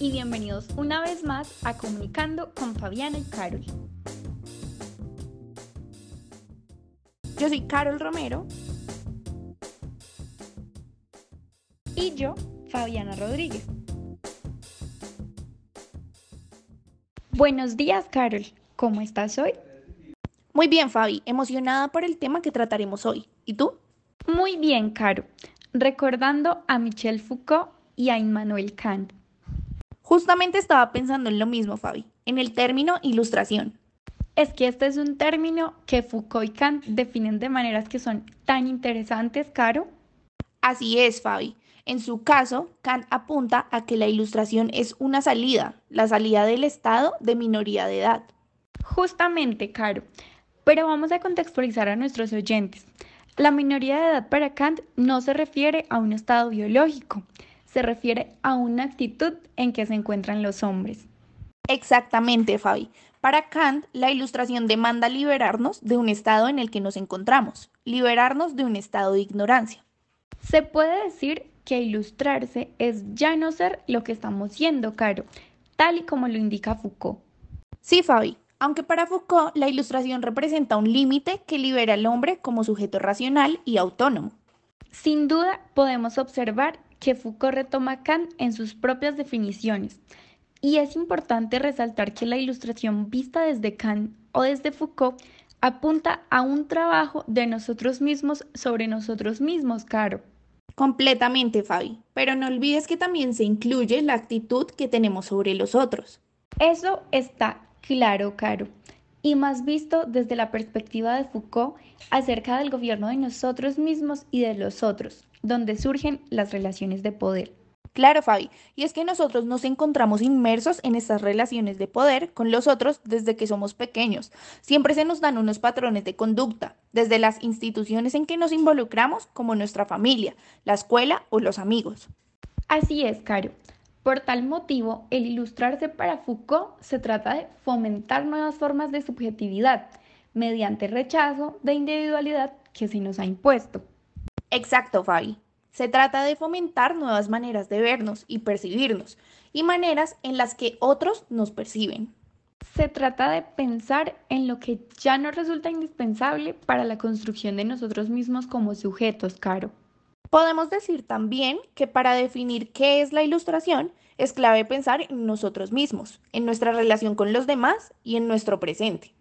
y bienvenidos una vez más a Comunicando con Fabiana y Carol. Yo soy Carol Romero. Y yo, Fabiana Rodríguez. Buenos días, Carol. ¿Cómo estás hoy? Muy bien, Fabi. Emocionada por el tema que trataremos hoy. ¿Y tú? Muy bien, Caro. Recordando a Michel Foucault y a Immanuel Kant. Justamente estaba pensando en lo mismo, Fabi, en el término ilustración. Es que este es un término que Foucault y Kant definen de maneras que son tan interesantes, Caro. Así es, Fabi. En su caso, Kant apunta a que la ilustración es una salida, la salida del estado de minoría de edad. Justamente, Caro. Pero vamos a contextualizar a nuestros oyentes. La minoría de edad para Kant no se refiere a un estado biológico, se refiere a una actitud en que se encuentran los hombres. Exactamente, Fabi. Para Kant, la ilustración demanda liberarnos de un estado en el que nos encontramos, liberarnos de un estado de ignorancia. Se puede decir que ilustrarse es ya no ser lo que estamos siendo, Caro, tal y como lo indica Foucault. Sí, Fabi, aunque para Foucault la ilustración representa un límite que libera al hombre como sujeto racional y autónomo. Sin duda podemos observar que Foucault retoma Kant en sus propias definiciones, y es importante resaltar que la ilustración vista desde Kant o desde Foucault apunta a un trabajo de nosotros mismos sobre nosotros mismos, Caro. Completamente, Fabi. Pero no olvides que también se incluye la actitud que tenemos sobre los otros. Eso está claro, Caro. Y más visto desde la perspectiva de Foucault acerca del gobierno de nosotros mismos y de los otros, donde surgen las relaciones de poder. Claro, Fabi, y es que nosotros nos encontramos inmersos en estas relaciones de poder con los otros desde que somos pequeños. Siempre se nos dan unos patrones de conducta, desde las instituciones en que nos involucramos, como nuestra familia, la escuela o los amigos. Así es, Caro. Por tal motivo, el ilustrarse para Foucault se trata de fomentar nuevas formas de subjetividad mediante rechazo de individualidad que se nos ha impuesto. Exacto, Fabi. Se trata de fomentar nuevas maneras de vernos y percibirnos y maneras en las que otros nos perciben. Se trata de pensar en lo que ya nos resulta indispensable para la construcción de nosotros mismos como sujetos, Caro. Podemos decir también que para definir qué es la ilustración es clave pensar en nosotros mismos, en nuestra relación con los demás y en nuestro presente.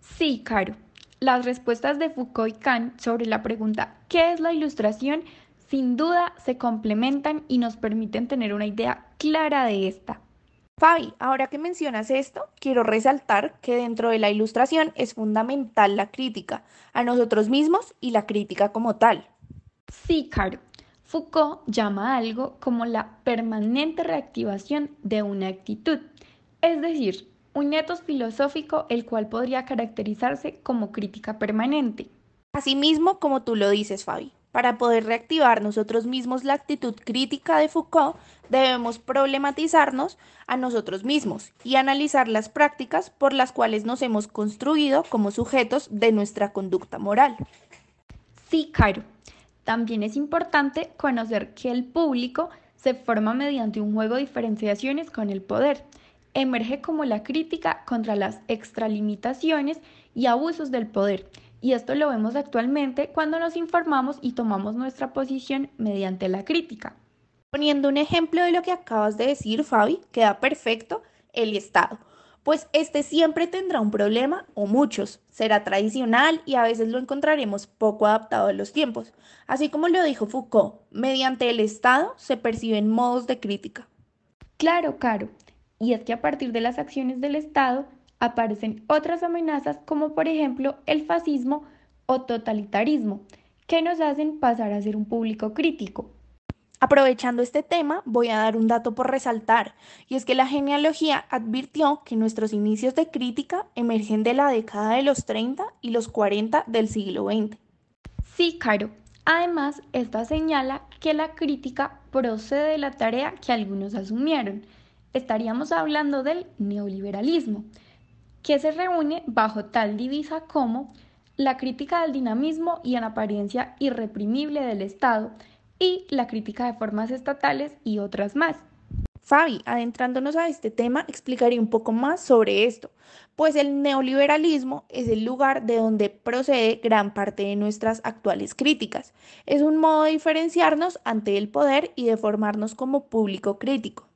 Sí, Caro. Las respuestas de Foucault y Kant sobre la pregunta ¿qué es la ilustración? sin duda se complementan y nos permiten tener una idea clara de esta. Fabi, ahora que mencionas esto, quiero resaltar que dentro de la ilustración es fundamental la crítica a nosotros mismos y la crítica como tal. Sí, Caro. Foucault llama algo como la permanente reactivación de una actitud, es decir, un etos filosófico el cual podría caracterizarse como crítica permanente. Asimismo, como tú lo dices, Fabi, para poder reactivar nosotros mismos la actitud crítica de Foucault, debemos problematizarnos a nosotros mismos y analizar las prácticas por las cuales nos hemos construido como sujetos de nuestra conducta moral. Sí, Caro. También es importante conocer que el público se forma mediante un juego de diferenciaciones con el poder. Emerge como la crítica contra las extralimitaciones y abusos del poder y esto lo vemos actualmente cuando nos informamos y tomamos nuestra posición mediante la crítica. Poniendo un ejemplo de lo que acabas de decir, Fabi, queda perfecto el Estado, pues este siempre tendrá un problema o muchos. Será tradicional y a veces lo encontraremos poco adaptado a los tiempos. Así como lo dijo Foucault, mediante el Estado se perciben modos de crítica. Claro, Caro. Y es que a partir de las acciones del Estado aparecen otras amenazas como por ejemplo el fascismo o totalitarismo, que nos hacen pasar a ser un público crítico. Aprovechando este tema, voy a dar un dato por resaltar, y es que la genealogía advirtió que nuestros inicios de crítica emergen de la década de los 30 y los 40 del siglo XX. Sí, Caro. Además, esta señala que la crítica procede de la tarea que algunos asumieron. Estaríamos hablando del neoliberalismo, que se reúne bajo tal divisa como la crítica del dinamismo y en apariencia irreprimible del Estado y la crítica de formas estatales y otras más. Fabi, adentrándonos a este tema, explicaré un poco más sobre esto, pues el neoliberalismo es el lugar de donde procede gran parte de nuestras actuales críticas. Es un modo de diferenciarnos ante el poder y de formarnos como público crítico.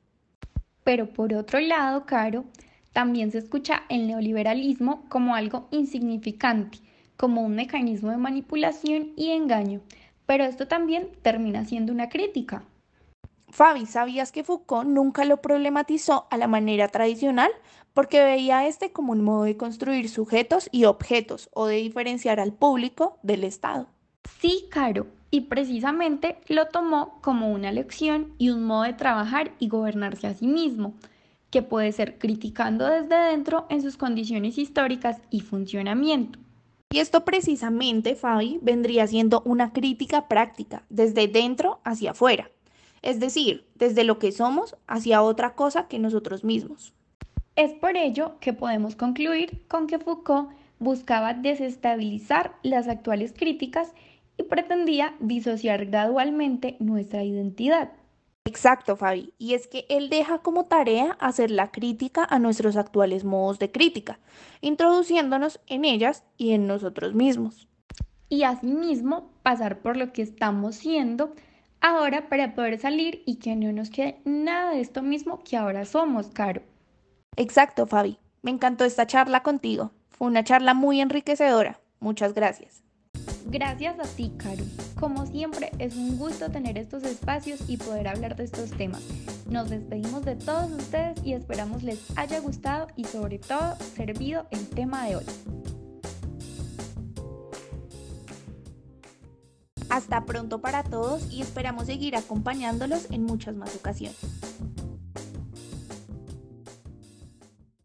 Pero por otro lado, Caro, también se escucha el neoliberalismo como algo insignificante, como un mecanismo de manipulación y engaño, pero esto también termina siendo una crítica. Fabi, ¿sabías que Foucault nunca lo problematizó a la manera tradicional? Porque veía este como un modo de construir sujetos y objetos o de diferenciar al público del Estado. Sí, Caro, y precisamente lo tomó como una lección y un modo de trabajar y gobernarse a sí mismo, que puede ser criticando desde dentro en sus condiciones históricas y funcionamiento. Y esto precisamente, Fabi, vendría siendo una crítica práctica, desde dentro hacia afuera es decir, desde lo que somos hacia otra cosa que nosotros mismos. Es por ello que podemos concluir con que Foucault buscaba desestabilizar las actuales críticas y pretendía disociar gradualmente nuestra identidad. Exacto, Fabi. Y es que él deja como tarea hacer la crítica a nuestros actuales modos de crítica, introduciéndonos en ellas y en nosotros mismos. Y asimismo pasar por lo que estamos siendo ahora para poder salir y que no nos quede nada de esto mismo que ahora somos, Caro. Exacto, Fabi. Me encantó esta charla contigo. Fue una charla muy enriquecedora. Muchas gracias. Gracias a ti, Caro. Como siempre, es un gusto tener estos espacios y poder hablar de estos temas. Nos despedimos de todos ustedes y esperamos les haya gustado y sobre todo servido el tema de hoy. Hasta pronto para todos y esperamos seguir acompañándolos en muchas más ocasiones.